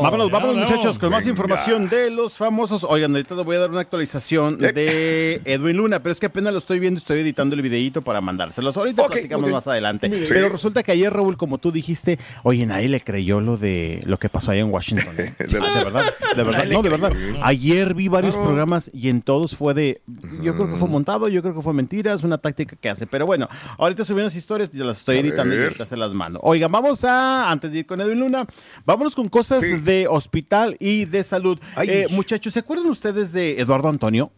Vámonos, vámonos no, muchachos, con más información de los famosos. Oigan, ahorita les voy a dar una actualización de Edwin Luna, pero es que apenas lo estoy viendo, estoy editando el videíto para mandárselos. Ahorita Ok, platicamos más adelante. Sí. Pero resulta que ayer, Raúl, como tú dijiste, oye, nadie le creyó lo de lo que pasó allá en Washington. ¿eh? De de verdad. de verdad, no, de verdad. Ayer vi varios programas y en todos fue de, yo creo que fue montado, yo creo que fue mentira, es una táctica que hace. Pero bueno, ahorita subí unas historias y las estoy editando y ahorita se las mando. Oiga, vamos a, antes de ir con Edwin Luna, vámonos con cosas Sí. De hospital y de salud. Ay. Eh, muchachos, ¿se acuerdan ustedes de Eduardo Antonio?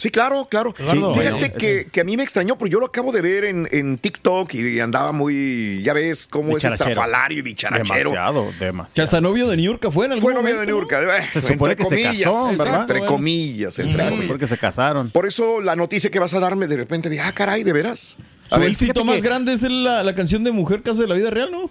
Sí, claro, claro. Eduardo, Fíjate bueno, que, que a mí me extrañó, porque yo lo acabo de ver en, en TikTok y andaba muy, ya ves cómo es estrafalario y dicharachero. Demasiado, Que demasiado. hasta novio de Niurka fue en algún Fue novio momento. de Niurka. eh, Se supone que se casó, ¿verdad? Entre comillas, entre Sí, comillas. porque se casaron. Por eso la noticia que vas a darme de repente de, ah, caray, ¿de veras? Su A ver, éxito más que- grande es la, la canción de Mujer Caso de la Vida Real, ¿no?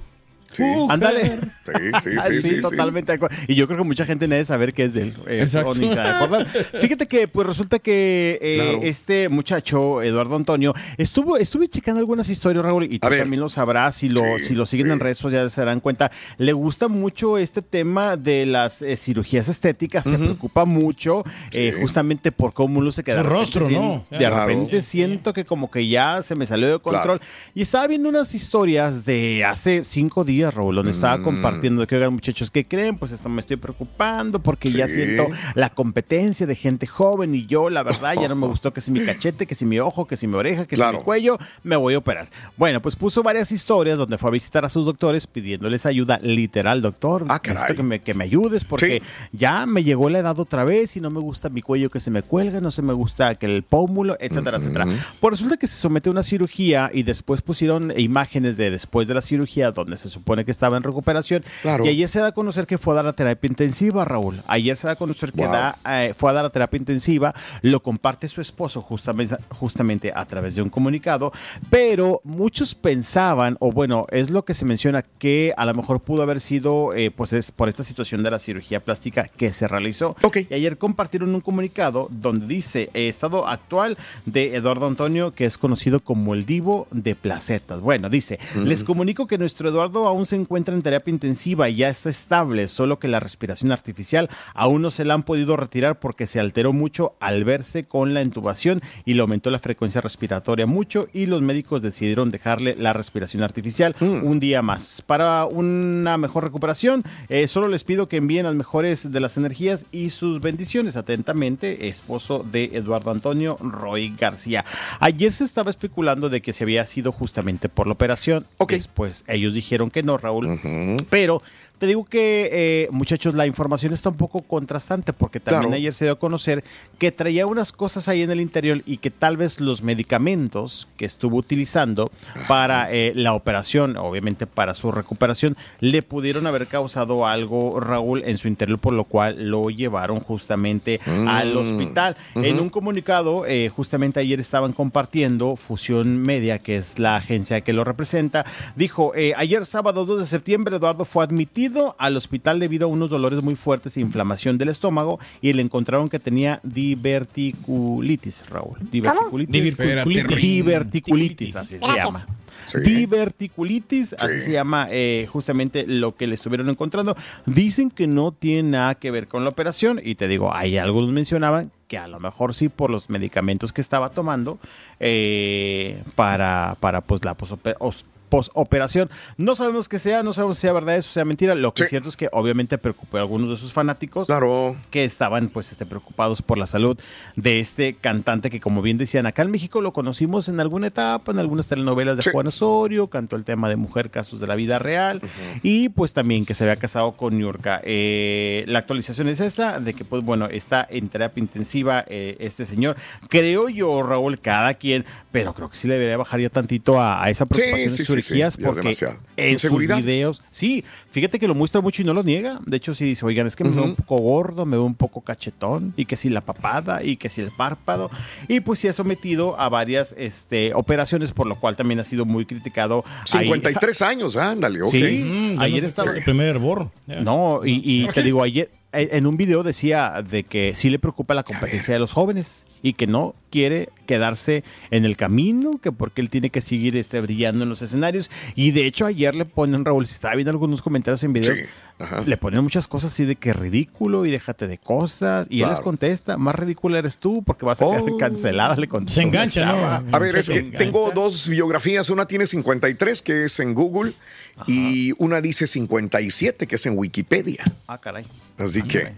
Sí. Ándale. Sí, sí, sí, sí, totalmente de acuerdo. Y yo creo que mucha gente debe saber que es de él. eh, Exacto. o ni se va a acordar. Fíjate que, pues resulta que eh, Claro. este muchacho, Eduardo Antonio, estuvo, estuve checando algunas historias, Raúl, y tú A ver. también lo sabrás, si lo, Sí, si lo siguen sí. en redes sociales se darán cuenta. Le gusta mucho este tema de las eh, cirugías estéticas, se preocupa mucho, eh, justamente por cómo luce que de Su repente rostro, ¿no? De Claro. repente siento que como que ya se me salió de control. Y estaba viendo unas historias de hace cinco días, Raúl, donde Mm. estaba compartiendo que, oigan, muchachos, ¿qué creen? Pues esto me estoy preocupando porque ya Sí. siento la competencia de gente joven y yo, la verdad, ya no me gustó que si mi cachete, que si mi ojo, que si mi oreja, que si Claro. mi cuello, me voy a operar. Bueno, pues puso varias historias donde fue a visitar a sus doctores pidiéndoles ayuda literal, doctor. Ah, necesito que me, que me ayudes porque Sí. ya me llegó la edad otra vez y no me gusta mi cuello que se me cuelga, no se me gusta que el pómulo, etcétera, etcétera. Pues resulta que se somete a una cirugía y después pusieron imágenes de después de la cirugía donde se supone que estaba en recuperación. Claro. Y ayer se da a conocer que fue a dar la terapia intensiva, Raúl. Ayer se da a conocer que Wow. da, eh, fue a dar la terapia intensiva, lo comparte su esposo justamente, justamente a través de un comunicado, pero muchos pensaban, o bueno, es lo que se menciona, que a lo mejor pudo haber sido eh, pues es por esta situación de la cirugía plástica que se realizó. Ok. Y ayer compartieron un comunicado donde dice eh, estado actual de Eduardo Antonio, que es conocido como el divo de placetas. Bueno, dice, les comunico que nuestro Eduardo aún se encuentra en terapia intensiva y ya está estable, solo que la respiración artificial aún no se la han podido retirar porque se alteró mucho al verse con la intubación y le aumentó la frecuencia respiratoria mucho y los médicos decidieron dejarle la respiración artificial un día más. Para una mejor recuperación, eh, solo les pido que envíen las mejores de las energías y sus bendiciones. Atentamente, esposo de Eduardo Antonio Roy García. Ayer se estaba especulando de que se había sido justamente por la operación. Ok. Después ellos dijeron que no, Raúl. Pero te digo que, eh, muchachos, la información está un poco contrastante porque también Claro. ayer se dio a conocer que traía unas cosas ahí en el interior y que tal vez los medicamentos que estuvo utilizando para eh, la operación, obviamente para su recuperación, le pudieron haber causado algo, Raúl, en su interior, por lo cual lo llevaron justamente al hospital. En un comunicado, eh, justamente ayer estaban compartiendo Fusión Media, que es la agencia que lo representa, dijo, eh, ayer sábado pasado 2 de septiembre, Eduardo fue admitido al hospital debido a unos dolores muy fuertes e inflamación del estómago y le encontraron que tenía diverticulitis, Raúl. Diverticulitis. Diverticulitis. Diverticulitis, así se llama. Sí. Diverticulitis, así Sí. se llama eh, justamente lo que le estuvieron encontrando. Dicen que no tiene nada que ver con la operación y te digo, hay algunos mencionaban que a lo mejor sí por los medicamentos que estaba tomando eh, para, para pues la posope- os- posoperación. No sabemos qué sea, no sabemos si sea verdad eso, sea mentira. Lo que Sí. es cierto es que obviamente preocupó a algunos de sus fanáticos Claro. que estaban pues este, preocupados por la salud de este cantante que como bien decían acá en México lo conocimos en alguna etapa, en algunas telenovelas de Sí. Juan Osorio, cantó el tema de Mujer Casos de la Vida Real y pues también que se había casado con Niurka. Eh, la actualización es esa, de que pues bueno, está en terapia intensiva eh, este señor. Creo yo, Raúl, cada quien, pero creo que sí le debería bajar ya tantito a, a esa preocupación sí, de sí, porque demasiado. en sus videos, sí, fíjate que lo muestra mucho y no lo niega. De hecho, sí dice, oigan, es que me veo un poco gordo, me veo un poco cachetón, y que si la papada, y que si el párpado. Y pues sí ha sometido a varias este, operaciones, por lo cual también ha sido muy criticado. Ahí- 53 años, ándale, ok. Sí, Mm, ayer no- estaba... El primer hervor. No, y, y te digo, ayer eh, en un video decía de que sí le preocupa la competencia de los jóvenes y que no quiere quedarse en el camino, que porque él tiene que seguir este, brillando en los escenarios. Y de hecho ayer le ponen, Raúl, si estaba viendo algunos comentarios en videos, Sí, le ponen muchas cosas así de que ridículo y déjate de cosas. Y él les contesta, más ridícula eres tú porque vas a quedar Oh. cancelada, le contesta. Se engancha. A ver, es que engancha. tengo dos biografías. Una tiene 53, que es en Google, y una dice 57, que es en Wikipedia. Ah, caray. Así Ándale. que,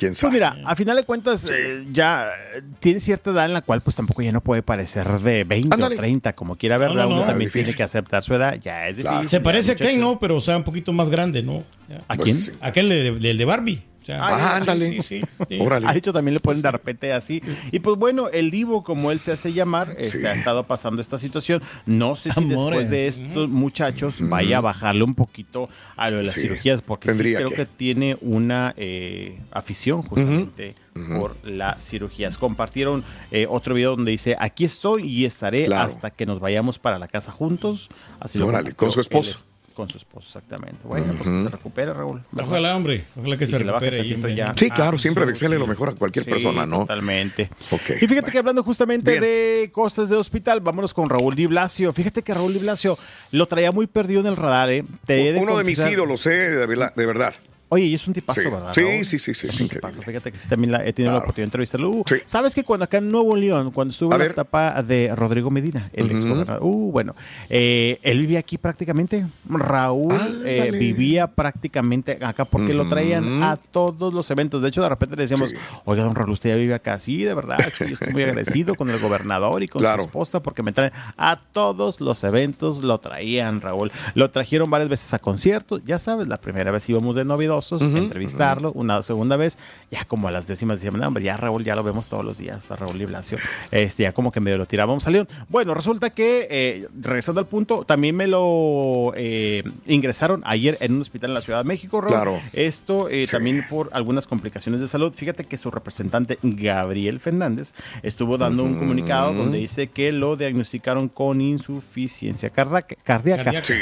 quién Pues mira, a final de cuentas, eh, ya eh, tiene cierta edad en la cual pues tampoco ya no puede parecer de 20 Ándale. o 30, como quiera ver, No, no, Uno no, también tiene que aceptar su edad, ya es Claro. difícil. Se parece a. Ken, ¿no? Pero o sea, un poquito más grande, ¿no? ¿A Pues, quién? sí. Aquel de, del de Barbie. O sea, Ah, ándale. Sí, sí, sí. Órale. A hecho también le ponen de repente así. Y pues bueno, el Divo, como él se hace llamar, este, Sí. ha estado pasando esta situación. No sé si Amores. después de estos muchachos vaya a bajarle un poquito a lo de las Sí, cirugías, porque sí creo que. que. tiene una eh, afición justamente por las cirugías. Compartieron eh, otro video donde dice, aquí estoy y estaré Claro. hasta que nos vayamos para la casa juntos. Así lo Órale, con su esposo. Con su esposo, exactamente. Bueno, pues que se recupere, Raúl. ¿verdad? Ojalá, hombre. Ojalá que Y se que le baje recupere hombre. ya. Sí, claro, Ah, siempre desearle sí. lo mejor a cualquier Sí, persona, ¿no? Totalmente. Y fíjate bueno. que hablando justamente Bien. de cosas de hospital, vámonos con Raúl Di Blasio. Fíjate que Raúl Di Blasio lo traía muy perdido en el radar, ¿eh? Te he Uno de mis confesar- ídolos, ¿eh? De verdad. Oye, y es un tipazo, Sí. ¿verdad? Sí, Raúl? sí, sí, sí, Es un tipazo. Fíjate que sí, también la- he tenido la oportunidad de entrevistarlo. Uh, Sí. ¿Sabes que cuando acá en Nuevo León, cuando estuvo la etapa de Rodrigo Medina, el Ujú. ex gobernador, uh, bueno, eh, él vivía aquí prácticamente. Raúl eh, vivía prácticamente acá porque lo traían a todos los eventos. De hecho, de repente le decíamos, oiga, don Raúl, usted ya vive acá. Sí, de verdad, es que yo estoy muy agradecido con el gobernador y con Claro. su esposa porque me traen a todos los eventos, lo traían, Raúl. Lo trajeron varias veces a conciertos. Ya sabes, la primera vez íbamos de entrevistarlo, una segunda vez, ya como a las décimas decíamos, no, hombre, ya Raúl, ya lo vemos todos los días, a Raúl y Blasio. Este, ya como que medio lo tirábamos a León. Bueno, resulta que, eh, regresando al punto, también me lo eh, ingresaron ayer en un hospital en la Ciudad de México, Raúl. Claro. Esto eh, Sí. también por algunas complicaciones de salud. Fíjate que su representante, Gabriel Fernández, estuvo dando un comunicado donde dice que lo diagnosticaron con insuficiencia cardíaca. Sí.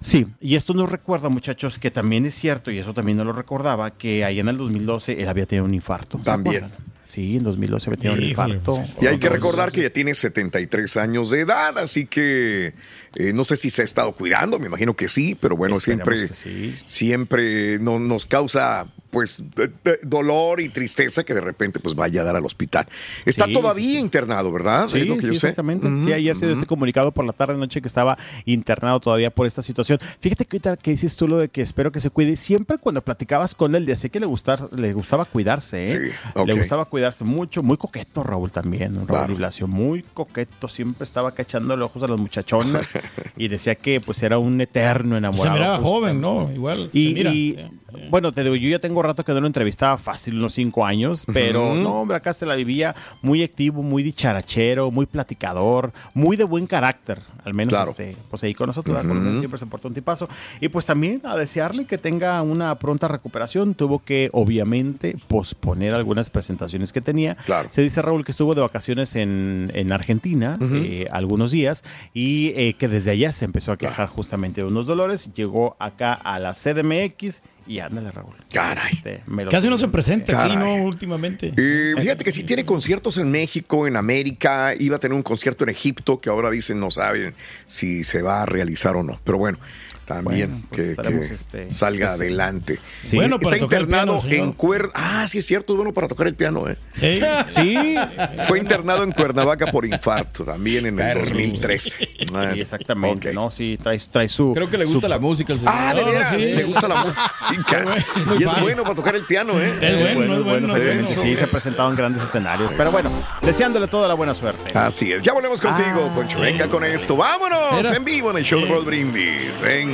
Sí, y esto nos recuerda, muchachos, que también es cierto, y eso también no lo recordaba, que ahí en el 2012 él había tenido un infarto. ¿se También. Sí, en 2012 había tenido un infarto. pues, Y hay que recordar que ya tiene 73 años de edad, así que eh, no sé si se ha estado cuidando, me imagino que sí, pero bueno, Esperemos siempre, sí. siempre no- nos causa pues de- de- dolor y tristeza que de repente pues vaya a dar al hospital. Está Sí, todavía sí, sí. internado, ¿verdad? Sí, Es lo que sí, yo sé. exactamente. Sí, ayer se dio este comunicado por la tarde noche que estaba internado todavía por esta situación. Fíjate que ahorita que dices tú lo de que espero que se cuide, siempre cuando platicabas con él decía que le gustaba, le gustaba cuidarse, ¿eh? Sí, ok. Le gustaba cuidarse mucho, muy coqueto Raúl también, Raúl Claro. muy coqueto, siempre estaba cachándole ojos a las muchachonas y decía que pues era un eterno Se enamorado. miraba pues, joven, ¿no? Igual. y, se mira. bueno, te digo, yo ya tengo rato que no lo entrevistaba fácil, unos cinco años, pero no, hombre, acá se la vivía muy activo, muy dicharachero, muy platicador, muy de buen carácter, al menos Claro. este, pues ahí con nosotros, siempre se portó un tipazo. Y pues también a desearle que tenga una pronta recuperación, tuvo que obviamente posponer algunas presentaciones que tenía. Claro. Se dice Raúl que estuvo de vacaciones en, en Argentina eh, algunos días y eh, que desde allá se empezó a quejar justamente de unos dolores, llegó acá a la CDMX y ándale Raúl. Caray. Este, me lo- Casi no se presenta aquí. ¿no? Últimamente. Eh, fíjate que si tiene conciertos en México, en América, iba a tener un concierto en Egipto que ahora dicen no saben si se va a realizar o no. Pero bueno, también Bueno, pues que, este, salga pues, adelante. Sí. Bueno, para Está tocar el internado piano, en Cuer... Ah, sí es cierto, es bueno para tocar el piano. ¿eh? Sí. Sí, Fue internado en Cuernavaca por infarto también en el 2013. Ah, sí, exactamente, ok. ¿no? Sí, trae, trae su... Creo que le gusta su- la música al señor. Ah, de No, no, veras, sí. le gusta la música. Y es bueno para tocar el piano, ¿eh? Es bueno, es bueno. es exactamente, bueno. sí, se ha presentado en grandes escenarios. Pero bueno, deseándole toda la buena suerte. Así es. Ya volvemos contigo, Ah. Poncho. Venga con esto. Vámonos Mira. en vivo en el show de Roll Brindis. Venga.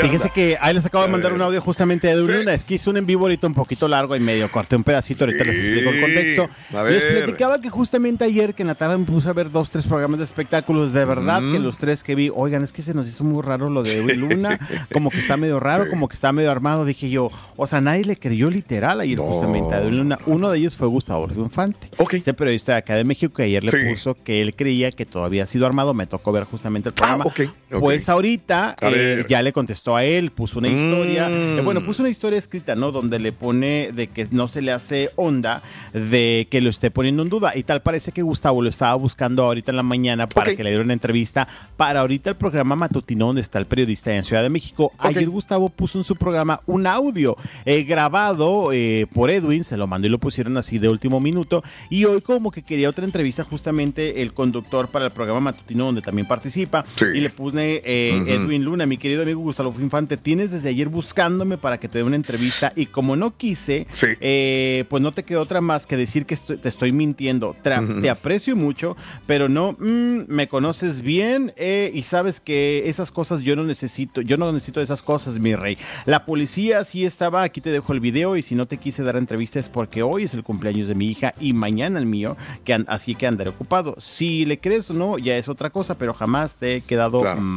fíjense que ahí les acabo de mandar un audio justamente de Sí. Luna. Es que hizo un en vivo ahorita un poquito largo y medio corté un pedacito. Ahorita les explico el contexto. Les platicaba que justamente ayer que en la tarde me puse a ver dos, tres programas de espectáculos. De verdad que los tres que vi, oigan, es que se nos hizo muy raro lo de Edwin Luna. Como que está medio raro, como que está medio armado. Dije yo, o sea, nadie le creyó literal ayer No. justamente a Edwin Luna. Uno de ellos fue Gustavo Infante. Ok. Este periodista de acá de México que ayer le Sí. puso que él creía que todavía ha sido armado. Me tocó ver justamente el programa. Ah, Pues ahorita eh, ya le contestó a él, puso una historia. Mm. Eh, bueno, puso una historia escrita, ¿no? Donde le pone de que no se le hace onda de que lo esté poniendo en duda. Y tal parece que Gustavo lo estaba buscando ahorita en la mañana para que le diera una entrevista para ahorita el programa matutino donde está el periodista en Ciudad de México. Ayer Gustavo puso en su programa un audio eh, grabado por Edwin, se lo mandó y lo pusieron así de último minuto. Y hoy como que quería otra entrevista justamente el conductor para el programa matutino donde también participa. Sí. Y le puse eh. Edwin Luna, mi querido amigo Gustavo Infante, tienes desde ayer buscándome para que te dé una entrevista y como no quise, Sí. eh, pues no te quedó otra más que decir que estoy- te estoy mintiendo. Tra- Te aprecio mucho, pero no, mm, me conoces bien eh, y sabes que esas cosas yo no necesito, yo no necesito esas cosas, mi rey. La policía sí estaba, aquí te dejo el video y si no te quise dar entrevista es porque hoy es el cumpleaños de mi hija y mañana el mío, que así que andaré ocupado. Si le crees o no, ya es otra cosa, pero jamás te he quedado Claro. mal.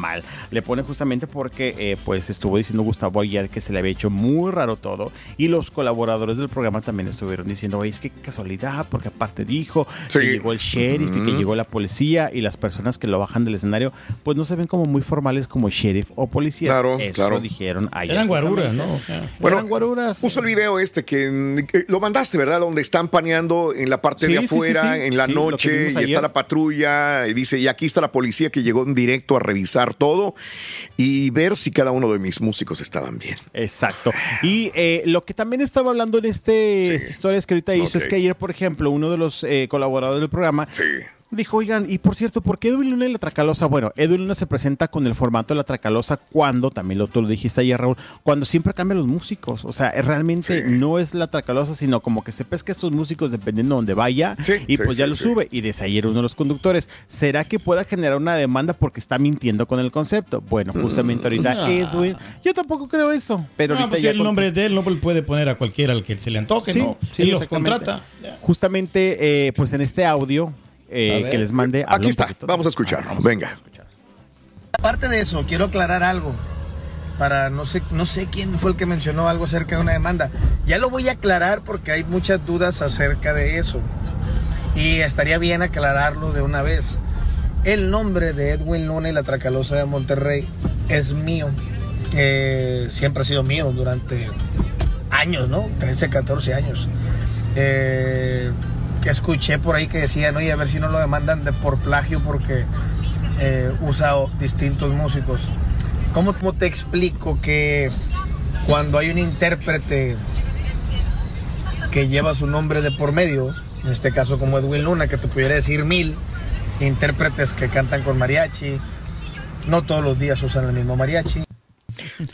Le pone justamente porque eh, pues estuvo diciendo Gustavo ayer que se le había hecho muy raro todo y los colaboradores del programa también estuvieron diciendo, oye, es que casualidad, porque aparte dijo Sí. que llegó el sheriff y que llegó la policía y las personas que lo bajan del escenario, pues no se ven como muy formales como sheriff o policías. Claro, Eso claro. dijeron ayer. Eran guaruras. ¿no? O sea, Bueno, Eran guaruras. Puso el video este que, que lo mandaste, ¿verdad? Donde están paneando en la parte Sí, de sí, sí, afuera, sí. en la lo noche, y ayer. está la patrulla, y dice, y aquí está la policía que llegó en directo a revisar todo y ver si cada uno de mis músicos estaban bien. Exacto. Y eh, lo que también estaba hablando en este Sí. historias que ahorita hizo es que ayer, por ejemplo, uno de los eh, colaboradores del programa Sí. Dijo, oigan, y por cierto, ¿por qué Edwin Luna y la Tracalosa? Bueno, Edwin Luna se presenta con el formato de la Tracalosa cuando, también lo, tú lo dijiste ayer, Raúl, cuando siempre cambian los músicos. O sea, es realmente Sí. no es la Tracalosa, sino como que se pesca estos músicos dependiendo de donde vaya Sí, y sí, pues ya sí, lo sí. sube. Y desde ayer uno de los conductores, ¿será que pueda generar una demanda porque está mintiendo con el concepto? Bueno, justamente ahorita Ah. Edwin, yo tampoco creo eso, pero no, ahorita pues ya el nombre de él no puede poner a cualquiera al que se le antoje, Sí, ¿no? sí, Él los contrata. Justamente, eh, pues en este audio eh, A que les mande. Aquí está, poquito. vamos a escucharlo. Ah, vamos a Venga. escuchar. Aparte de eso, quiero aclarar algo. Para no sé, no sé quién fue el que mencionó algo acerca de una demanda. Ya lo voy a aclarar porque hay muchas dudas acerca de eso. Y estaría bien aclararlo de una vez. El nombre de Edwin Luna y la Tracalosa de Monterrey es mío. Eh, siempre ha sido mío durante años, ¿no? 13, 14 años. Eh, escuché por ahí que decían, oye, a ver si no lo demandan de por plagio porque eh, usa distintos músicos. ¿Cómo, ¿Cómo te explico que cuando hay un intérprete que lleva su nombre de por medio, en este caso como Edwin Luna, que te pudiera decir mil intérpretes que cantan con mariachi, no todos los días usan el mismo mariachi.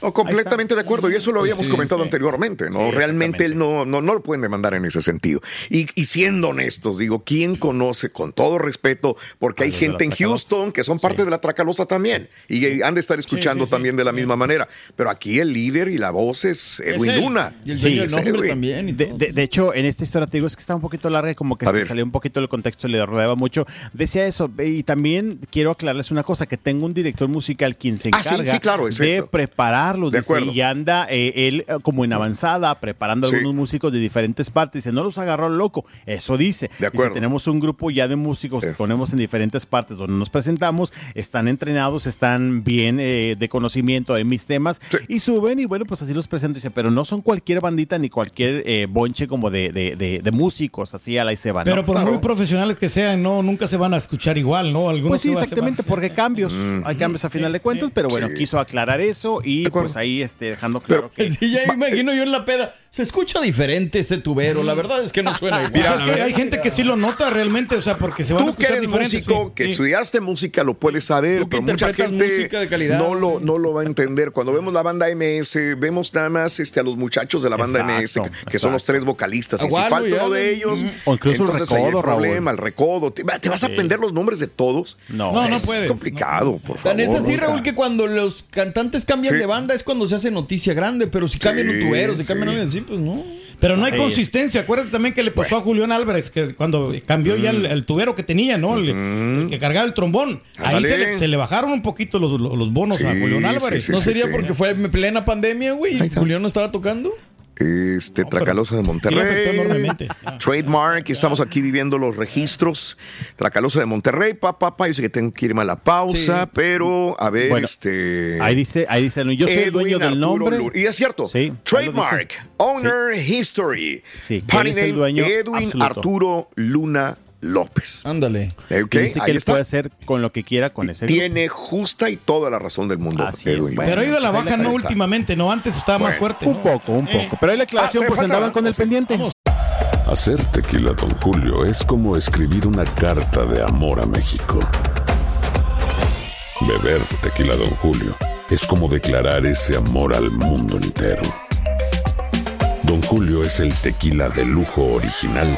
No, completamente de acuerdo, y eso lo habíamos Sí, comentado sí. anteriormente, ¿no? Sí, Realmente él no, no, no lo pueden demandar en ese sentido. Y, y siendo honestos, digo, ¿quién conoce con todo respeto? Porque hay gente en. Houston que son parte de la Tracalosa también, y han de estar escuchando sí, sí. también de la misma manera. Pero aquí el líder y la voz es Edwin. Luna. Y el es nombre Edwin. también. y De, de- de hecho, en esta historia te digo, es que está un poquito larga y como que A se ver. salió un poquito del contexto y le rodeaba mucho. Decía eso, y también quiero aclararles una cosa, que tengo un director musical quien se Ah, sí, encarga sí, claro, de exacto. Prepararlos. De dice, acuerdo. y anda eh, él eh, como en avanzada, preparando Sí. algunos músicos de diferentes partes. Dice, no los agarró loco. Eso dice. De Dice, acuerdo. tenemos un grupo ya de músicos que ponemos en diferentes partes donde nos presentamos, están entrenados, están bien eh, de conocimiento de mis temas Sí. y suben y bueno, pues así los presento. Dice, pero no son cualquier bandita ni cualquier eh, bonche como de, de- de- de músicos, así a la y se van. ¿no? Pero por Claro. muy profesionales que sean, no, nunca se van a escuchar igual, ¿no? Algunos Pues sí, exactamente, porque hay cambios, hay cambios a final de cuentas, pero bueno, Sí. quiso aclarar eso y Pues ahí este, dejando claro que... Sí, ya me imagino yo en la peda. Se escucha diferente ese tubero. La verdad es que no suena igual. Es que hay gente que sí lo nota realmente, o sea, porque se van a Tú que escuchar eres diferentes. músico, sí, que sí. estudiaste música, lo puedes saber, Tú que pero mucha gente música de calidad. no lo, no lo va a entender. Cuando vemos la banda MS, vemos nada más este, a los muchachos de la banda Exacto, MS, que son los tres vocalistas. Y si falta uno de ellos, O incluso el entonces hay recodo, Raúl. problema, el recodo. ¿Te, va- te vas a aprender los nombres de todos? No. No, no es puedes, complicado, por favor. Tan es así. Raúl, que cuando los cantantes cambian Sí. de banda es cuando se hace noticia grande, pero si cambian Sí, un tubero, si sí. cambian alguien así, pues no. Pero no hay consistencia. Acuérdate también que le pasó a Julián Álvarez, que cuando cambió ya el, el tubero que tenía, ¿no? El, el que cargaba el trombón. Ahí se le, se le bajaron un poquito los, los- los bonos a Julián Álvarez. sí, ¿No sí, sería sí. porque fue en plena pandemia, güey? y Julián no estaba tocando? Este, Tracalosa de Monterrey. Trademark, estamos aquí viviendo los registros. Tracalosa de Monterrey, papá, papá. Yo sé que tengo que irme a la pausa, Sí. pero a ver, Bueno, este. Ahí dice, ahí dice, yo soy el dueño del nombre. Y es cierto. Sí, Trademark. Owner History. Sí, él es el dueño Edwin absoluto. Arturo Luna López. Ándale. Ok, Y dice ahí que él está. puede hacer con lo que quiera con ese grupo. Tiene justa y toda la razón del mundo. Así es, bueno. Pero ha ido a la Pues baja, no últimamente, no antes estaba más fuerte. Un ¿no? poco, un poco. Pero ahí la aclaración, Ah, pues andaban con el pendiente. Hacer tequila, Don Julio, es como escribir una carta de amor a México. Beber tequila, Don Julio, es como declarar ese amor al mundo entero. Don Julio es el tequila de lujo original,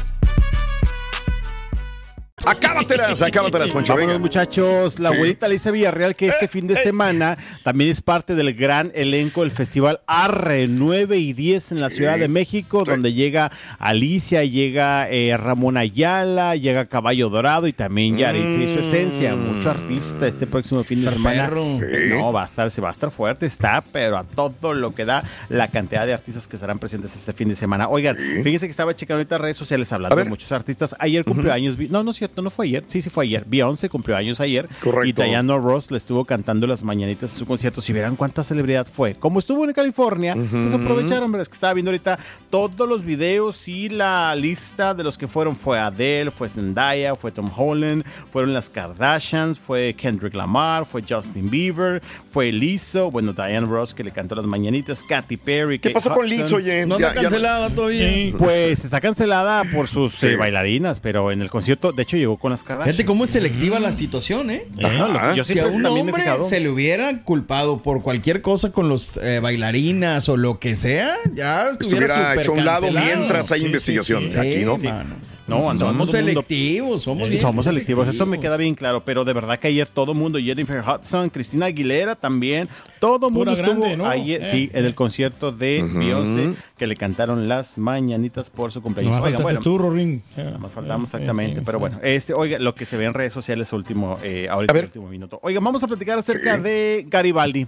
Acábatelas, acábatelas, Poncho. Vámonos, muchachos. La Sí. abuelita Alicia Villarreal, que este fin de semana también es parte del gran elenco del festival Arre 9 y 10 en la Sí. Ciudad de México, Sí. donde llega Alicia, llega eh, Ramón Ayala, llega Caballo Dorado y también Yaritza y su esencia. Mucho artista este próximo fin de semana. perro. Sí. No, va a estar, se va a estar fuerte, está, pero a todo lo que da la cantidad de artistas que estarán presentes este fin de semana. Oigan, Sí. fíjense que estaba checando ahorita redes sociales hablando A de muchos artistas. Ayer cumplió años, no, no es cierto, no fue ayer, sí, sí fue ayer. Beyoncé cumplió años ayer. Correcto. Y Diana Ross le estuvo cantando las mañanitas en su concierto. Si verán cuánta celebridad fue. Como estuvo en California, pues aprovecharon, que estaba viendo ahorita todos los videos y la lista de los que fueron. Fue Adele, fue Zendaya, fue Tom Holland, fueron las Kardashians, fue Kendrick Lamar, fue Justin Bieber, fue Lizzo, bueno, Diana Ross que le cantó las mañanitas, Katy Perry. ¿Qué Kate pasó con Hudson. Liz, oye? No Ya- anda ya cancelada todavía. Pues está cancelada por sus Sí. eh, bailarinas, pero en el concierto, de hecho, llegó con las Kardashians. Fíjate cómo es selectiva la situación, ¿eh? Ajá, lo que yo si a un hombre se le hubiera culpado por cualquier cosa con los eh, bailarinas o lo que sea, ya estuviera Estuviera hecho a un lado cancelado. mientras hay Sí, sí. Aquí, ¿no? Mano. No, andaba somos selectivos, somos bien Somos selectivos, eso me selectivos. queda bien claro, pero de verdad que ayer todo el mundo, Jennifer Hudson, Cristina Aguilera también, todo el mundo Pura estuvo grande, ¿no? ayer, Eh. sí, en el concierto de Ujú. Beyoncé, que le cantaron las mañanitas por su cumpleaños. Nomás Oigan, bueno, turro, Ring. Nada más faltamos Eh, exactamente, sí, pero bueno, este, oiga, lo que se ve en redes sociales último, eh, ahorita A ver. el último minuto. Oiga, vamos a platicar acerca Sí. de Garibaldi.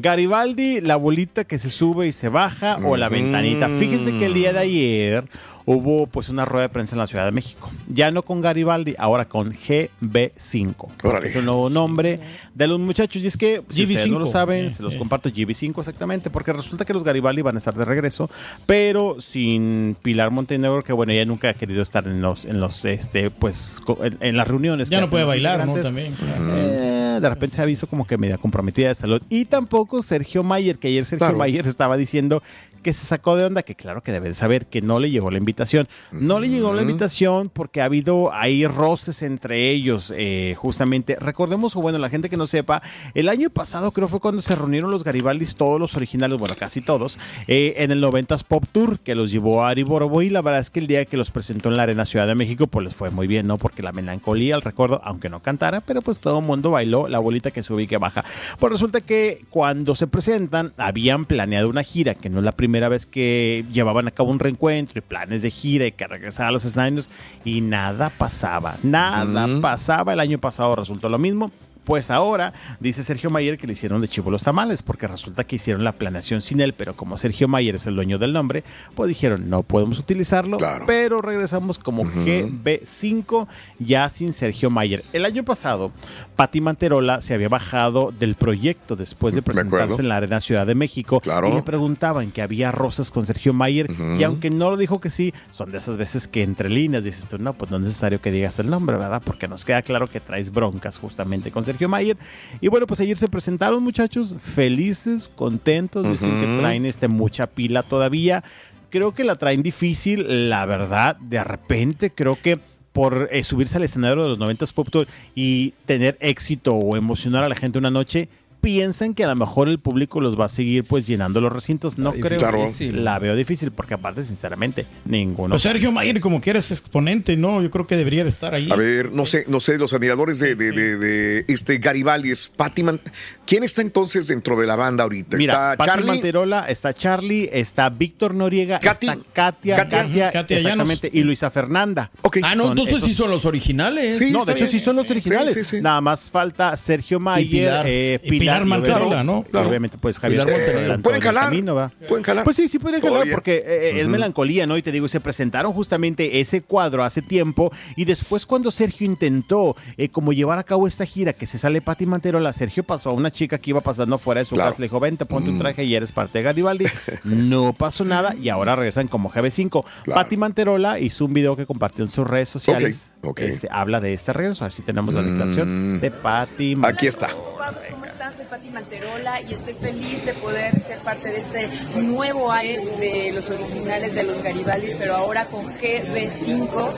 Garibaldi, la bolita que se sube y se baja o la ventanita. Fíjense que el día de ayer hubo pues una rueda de prensa en la Ciudad de México. Ya no con Garibaldi, ahora con GB5. porque Órale. Es el nuevo nombre de los muchachos. Y es que, si ustedes no lo GB5, saben, eh, se los eh. comparto GB5 exactamente, porque resulta que los Garibaldi van a estar de regreso, pero sin Pilar Montenegro, que bueno, ella nunca ha querido estar en los, en los, este, pues, en, en las reuniones. Ya que no puede bailar, ¿no? También. Eh, de repente se ha visto como que media comprometida de salud. Y tampoco Sergio Mayer, que ayer Sergio Claro. Mayer estaba diciendo que se sacó de onda, que claro que debe de saber que no le llegó la invitación. No le llegó la invitación porque ha habido ahí roces entre ellos, eh, justamente. Recordemos, o bueno, la gente que no sepa, el año pasado creo fue cuando se reunieron los Garibaldis, todos los originales, bueno, casi todos, eh, en el 90s Pop Tour, que los llevó a Ari Borobo, y la verdad es que el día que los presentó en la Arena Ciudad de México, pues les fue muy bien, ¿no? Porque la melancolía, el recuerdo, aunque no cantara, pero pues todo el mundo bailó la bolita que sube y que baja. Pues resulta que cuando se presentan, habían planeado una gira, que no es la primera vez que llevaban a cabo un reencuentro y planes de gira y que regresar a los escenarios, y nada pasaba, nada pasaba. El año pasado resultó lo mismo. Pues ahora dice Sergio Mayer que le hicieron de chivo los tamales, porque resulta que hicieron la planeación sin él, pero como Sergio Mayer es el dueño del nombre, pues dijeron no podemos utilizarlo, Claro. pero regresamos como GB5 ya sin Sergio Mayer. El año pasado, Patti Manterola se había bajado del proyecto después de presentarse en la Arena Ciudad de México Claro. y le preguntaban que había rosas con Sergio Mayer y aunque no lo dijo que sí, son de esas veces que entre líneas dices tú, no, pues no es necesario que digas el nombre, ¿verdad? Porque nos queda claro que traes broncas justamente con Sergio Mayer. Y bueno, pues ayer se presentaron muchachos felices, contentos, dicen que traen este, mucha pila todavía. Creo que la traen difícil, la verdad, de repente creo que por eh, subirse al escenario de los 90s Pop Tour y tener éxito o emocionar a la gente una noche, piensan que a lo mejor el público los va a seguir pues llenando los recintos. No creo. Claro. La veo difícil porque aparte, sinceramente, ninguno. Pues Sergio Mayer, como que eres exponente, ¿no? Yo creo que debería de estar ahí. A ver, no sé, no sé, los admiradores de, de, de- de este Garibaldi es Patti Man- ¿Quién está entonces dentro de la banda ahorita? Mira, ¿Está Pati Charlie? Manterola, está Charlie, está Víctor Noriega, Katy. está Katia, Katia. Katia, Katia exactamente, y Luisa Fernanda. Ok. Ah, no, Son entonces sí esos- son los originales. Sí, no, de hecho bien. sí son los Sí, originales. sí, sí. Nada más falta Sergio Mayer, Pilar. eh, Y Pilar, Pilar Manterola, ¿no? y Obviamente, pues Javier adelantó ¿Pueden jalar? camino, ¿va? ¿Pueden jalar? Pues sí, sí pueden jalar Todavía. porque eh, es melancolía, ¿no? Y te digo, se presentaron justamente ese cuadro hace tiempo y después cuando Sergio intentó eh, como llevar a cabo esta gira que se sale Pati Manterola, Sergio pasó a una chica que iba pasando fuera de su Claro. casa, le dijo, vente, ponte un traje y eres parte de Garibaldi. no pasó nada y ahora regresan como GB5. Claro. Pati Manterola hizo un video que compartió en sus redes sociales. Ok, ok. Este, habla de este regreso, a ver si tenemos la declaración Mm. de Pati Aquí está. Guapos, ¿cómo están? Soy Pati Manterola y estoy feliz de poder ser parte de este nuevo aire de los originales de los Garibaldis, pero ahora con GB5.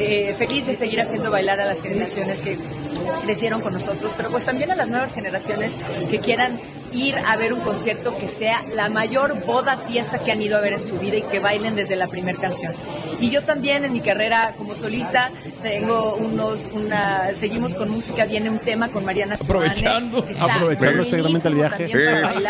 Eh, feliz de seguir haciendo bailar a las generaciones que crecieron con nosotros, pero pues también a las nuevas generaciones que quieran ir a ver un concierto que sea la mayor boda fiesta que han ido a ver en su vida y que bailen desde la primera canción. Y yo también en mi carrera como solista tengo unos, una, seguimos con música, viene un tema con Mariana Suárez. Aprovechando. Aprovechando seguramente el viaje. Es,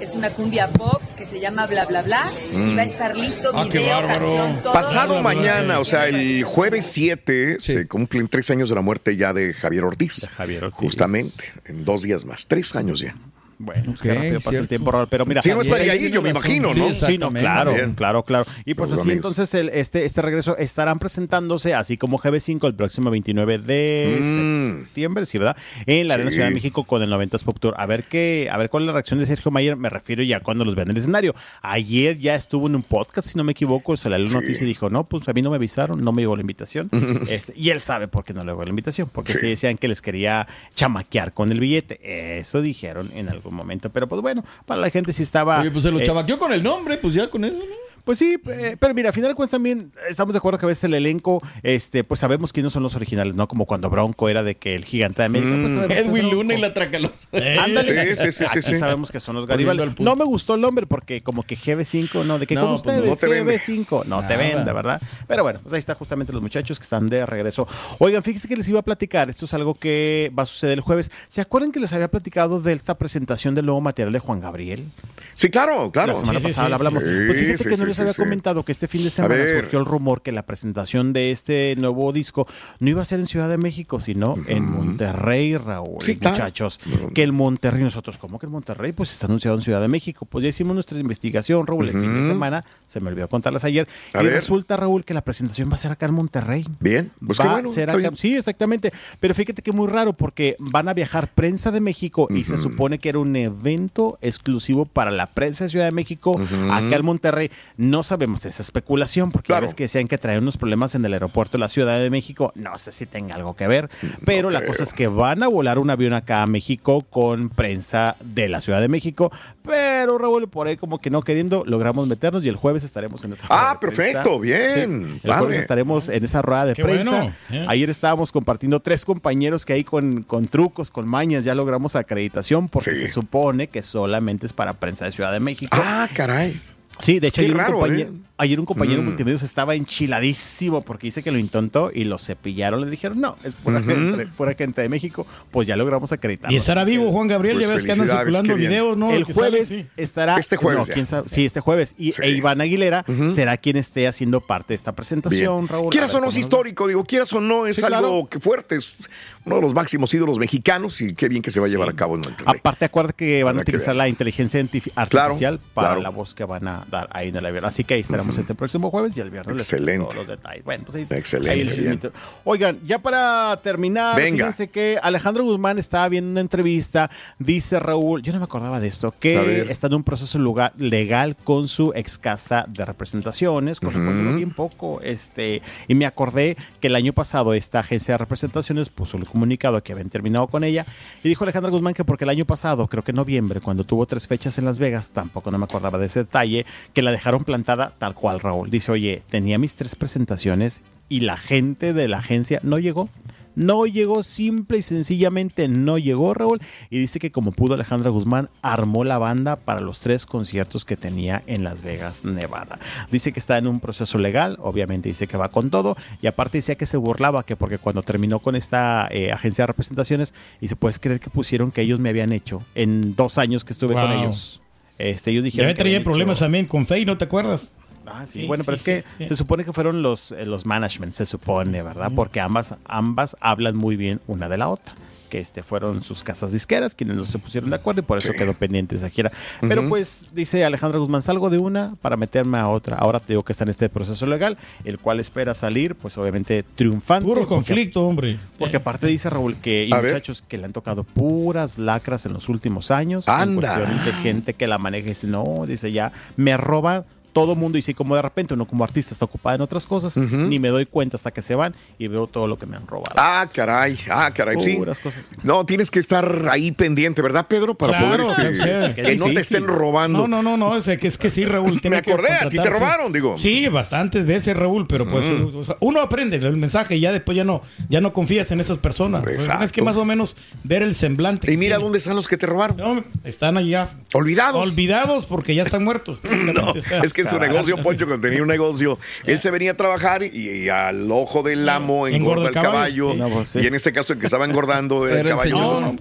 Es, una cumbia pop que se llama Bla Bla Bla y va a estar listo Ah, qué video, bárbaro. canción, todo. Pasado mañana, o sea, el jueves 7, se cumplen tres años de la muerte ya de Javier Ortiz. De Javier Ortiz. Justamente, en dos días más. Tres años ya. Bueno, qué rápido pasa el tiempo, Raúl, pero mira, Sí, no estaría ahí, yo me imagino, Sí, ¿no? exacto. Sí, no, claro, Bien. claro, claro. Y pues Los así amigos. entonces el, este, este regreso estarán presentándose, así como GB5 el próximo 29 de Mm. septiembre, sí, ¿verdad? En la Arena Sí. Ciudad de México con el 90s Pop Tour. A ver qué, a ver cuál es la reacción de Sergio Mayer, me refiero ya cuando los vean en el escenario. Ayer ya estuvo en un podcast, si no me equivoco, se le dio Sí. noticia y dijo, no, pues a mí no me avisaron, no me llegó la invitación. Este, y él sabe por qué no le llegó la invitación, porque Sí. sí decían que les quería chamaquear con el billete. Eso dijeron en algún momento, pero pues bueno, para la gente sí estaba... Oye, pues se lo eh, chavaqueó con el nombre, pues ya con eso, ¿no? Pues sí, eh, pero mira, al final de cuentas también estamos de acuerdo que a veces el elenco, este, pues sabemos quiénes son los originales, ¿no? Como cuando Bronco era de que el gigante de América. pues sabemos que es Edwin Bronco. Luna y la Tracalosa. Ándale. Sí, sí, sí, Aquí sí. sabemos que son los Garibaldi. No me gustó el nombre porque como que GB5, no, de que No, como pues ustedes, no te vende. GB5, no te vende, ¿verdad? Pero bueno, pues ahí está justamente los muchachos que están de regreso. Oigan, fíjense que les iba a platicar, esto es algo que va a suceder el jueves. ¿Se acuerdan que les había platicado de esta presentación del nuevo material de Juan Gabriel? Sí, claro, claro. La semana Sí, sí, pasada sí, la hablamos. sí. pues fíjate Sí, que sí, no les había comentado que este fin de semana surgió el rumor que la presentación de este nuevo disco no iba a ser en Ciudad de México, sino en Monterrey, Raúl. Sí, muchachos. Que el Monterrey, nosotros, ¿cómo que el Monterrey? Pues está anunciado en Ciudad de México. Pues ya hicimos nuestra investigación, Raúl, el fin de semana. Se me olvidó contarlas ayer. A y ver. resulta, Raúl, que la presentación va a ser acá en Monterrey. Bien, pues va qué bueno. ser acá. bien. Sí, exactamente. Pero fíjate que muy raro porque van a viajar prensa de México y se supone que era un evento exclusivo para la prensa de Ciudad de México, acá en Monterrey. No sabemos esa especulación porque Claro. ya ves que decían que traían unos problemas en el aeropuerto de la Ciudad de México. No sé si tenga algo que ver, pero la cosa es que van a volar un avión acá a México con prensa de la Ciudad de México. Pero Raúl, por ahí como que no queriendo, logramos meternos y el jueves estaremos en esa rueda Ah, de prensa. perfecto, bien, Sí, el jueves estaremos en esa rueda de Qué prensa. bueno, eh. Ayer estábamos compartiendo tres compañeros que ahí con, con trucos, con mañas, ya logramos acreditación porque Sí. se supone que solamente es para prensa de Ciudad de México. Ah, caray. Sí, de hecho, qué ayer, raro, un compañero, ¿eh? Ayer un compañero Mm. multimedios estaba enchiladísimo porque dice que lo intentó y lo cepillaron. Le dijeron, no, es pura, gente, pura gente de México. Pues ya logramos acreditar. Y estará vivo Juan Gabriel, Pues ya ves que andan circulando videos, ¿no? el jueves sí. estará. Este jueves no, quién sabe. Sí, este jueves. Y Sí. e Iván Aguilera será quien esté haciendo parte de esta presentación, Bien. Raúl. Quieras o no es histórico, digo, quieras o no es Sí, algo claro. que fuerte, es uno de los máximos ídolos mexicanos y qué bien que se va a llevar a cabo en Monterrey. Aparte, acuérdate que van a utilizar la inteligencia Claro, artificial para claro. la voz que van a dar ahí en el avión. Así que ahí estaremos este próximo jueves y el viernes Excelente. todos los detalles. Bueno, pues ahí, Excelente, ahí les bien. invito. Oigan, ya para terminar, Venga. fíjense que Alejandro Guzmán estaba viendo una entrevista, dice Raúl, yo no me acordaba de esto, que está en un proceso lugar- legal con su ex casa de representaciones, lo vi un poco, este, y me acordé que el año pasado esta agencia de representaciones puso el comunicado que habían terminado con ella y dijo Alejandro Guzmán que porque el año pasado, creo que en noviembre, cuando tuvo tres fechas en Las Vegas, tampoco no me acordaba de ese detalle, que la dejaron plantada tal cual Raúl. Dice, oye, tenía mis tres presentaciones y la gente de la agencia no llegó. No llegó, simple y sencillamente no llegó Raúl. Y dice que como pudo Alejandra Guzmán, armó la banda para los tres conciertos que tenía en Las Vegas, Nevada. Dice que está en un proceso legal, obviamente dice que va con todo. Y aparte decía que se burlaba, que porque cuando terminó con esta eh, agencia de representaciones, y se puede creer que pusieron que ellos me habían hecho en dos años que estuve con ellos. Este, ellos Ya dijeron me que traía problemas hecho- también con Fey, ¿no te acuerdas? Ah, sí. Sí, bueno, pero es que sí, sí. se supone que fueron los, eh, los management, se supone, ¿verdad? Porque ambas, ambas hablan muy bien una de la otra. Que este fueron sus casas disqueras quienes no se pusieron de acuerdo y por eso Sí. quedó pendiente esa gira. Pero pues dice Alejandra Guzmán, salgo de una para meterme a otra. Ahora te digo que está en este proceso legal, el cual espera salir, pues obviamente triunfante. Puro porque- conflicto, hombre. Porque aparte dice Raúl que y A ver. muchachos que le han tocado puras lacras en los últimos años. En Anda. cuestión de gente que la maneja y dice, no, dice ya, me roba todo mundo. Y sí, como de repente uno como artista está ocupado en otras cosas, ni me doy cuenta hasta que se van y veo todo lo que me han robado. Ah, caray, ah, caray, sí. Cosas. No, tienes que estar ahí pendiente, ¿verdad, Pedro? Para Claro, poder, este, que que es no te estén robando. No, no, no, no, es que es que sí, Raúl. tiene Me que acordé, a ti te robaron, digo. Sí, bastantes veces, Raúl, pero pues Mm. o sea, uno aprende el mensaje y ya después ya no, ya no confías en esas personas. Pues, Exacto. Tienes que más o menos ver el semblante. Y mira tiene. dónde están los que te robaron. No, están allá. Olvidados. Olvidados porque ya están muertos. No, O sea, es que en su negocio, Poncho, cuando tenía un negocio, él se venía a trabajar y, y al ojo del amo engorda el caballo. No, pues, sí. Y en este caso, el que estaba engordando era el caballo señor. No,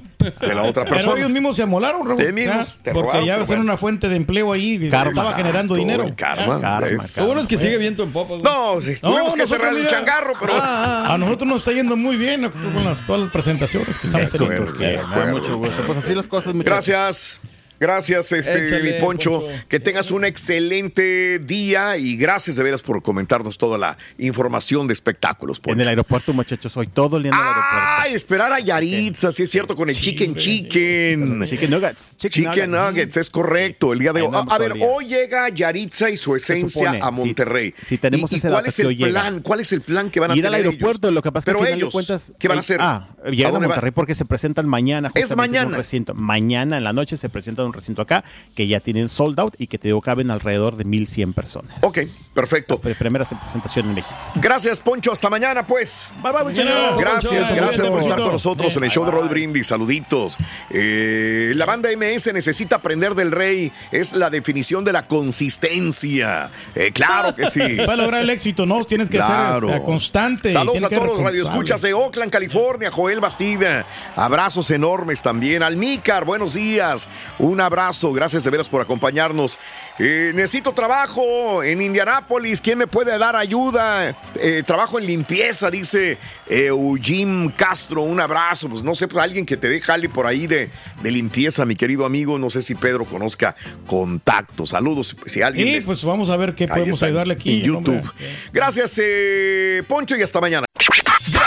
de la otra Pero persona. ellos mismos se amolaron, Raúl. Ellos mismos, te porque robaron, ya pero va a ser una fuente de empleo ahí. y Karma. Estaba generando Exacto, dinero. karma. Lo bueno es que sigue viento en güey. No, sí, tuvimos No, que cerrar el changarro, pero. A nosotros nos está yendo muy bien con las, todas las presentaciones que estamos teniendo. Que mucho gusto. Pues así las cosas, muchachos. Gracias. Gracias, este, Échale, mi Poncho. Poncho. Que tengas un excelente día y gracias de veras por comentarnos toda la información de espectáculos. Poncho. En el aeropuerto, muchachos, hoy todo el día en el aeropuerto. Ay, esperar a Yaritza, sí es cierto, con el Chicken Chicken. Chicken nuggets. Chicken, Chicken Nuggets, es correcto, el día de hoy. A ver, hoy llega Yaritza y su Se esencia a. Monterrey. Sí, tenemos ¿Y, y ese cuál es que el llega. plan? ¿Cuál es el plan que van a Ir al tener aeropuerto, ellos? lo que pasa es que Pero al final de ellos, cuentas. ¿qué van a hacer? Ah, llegan a van? Monterrey porque se presentan mañana. Es mañana. Mañana en la noche se presentan en un recinto acá que ya tienen sold out y que te digo caben alrededor de 1100 personas. Ok, perfecto. La primera presentación en México. Gracias, Poncho. Hasta mañana, pues. Bye, bye, muchachos. Gracias, gracias por estar con nosotros en el show de Roll Brindis. Saluditos. Eh, la banda MS necesita aprender del rey. Es la definición de la consistencia. Eh, claro que sí. Para lograr el éxito, no, tienes que Claro. ser este, constante. Saludos a todos los radioescuchas de Oakland, California. Joel Bastida. Abrazos enormes también. Almícar, buenos días. Un abrazo. Gracias de veras por acompañarnos. Eh, necesito trabajo en Indianápolis. ¿Quién me puede dar ayuda? Eh, trabajo en limpieza, dice Eugene Castro. Un abrazo. Pues no sé, pues alguien que te dé jale por ahí de, de limpieza, mi querido amigo. No sé si Pedro conozca contacto. Saludos. Si alguien Y me- pues vamos a ver qué Ahí podemos ayudarle aquí. en. YouTube. Gracias, eh, Poncho, y hasta mañana.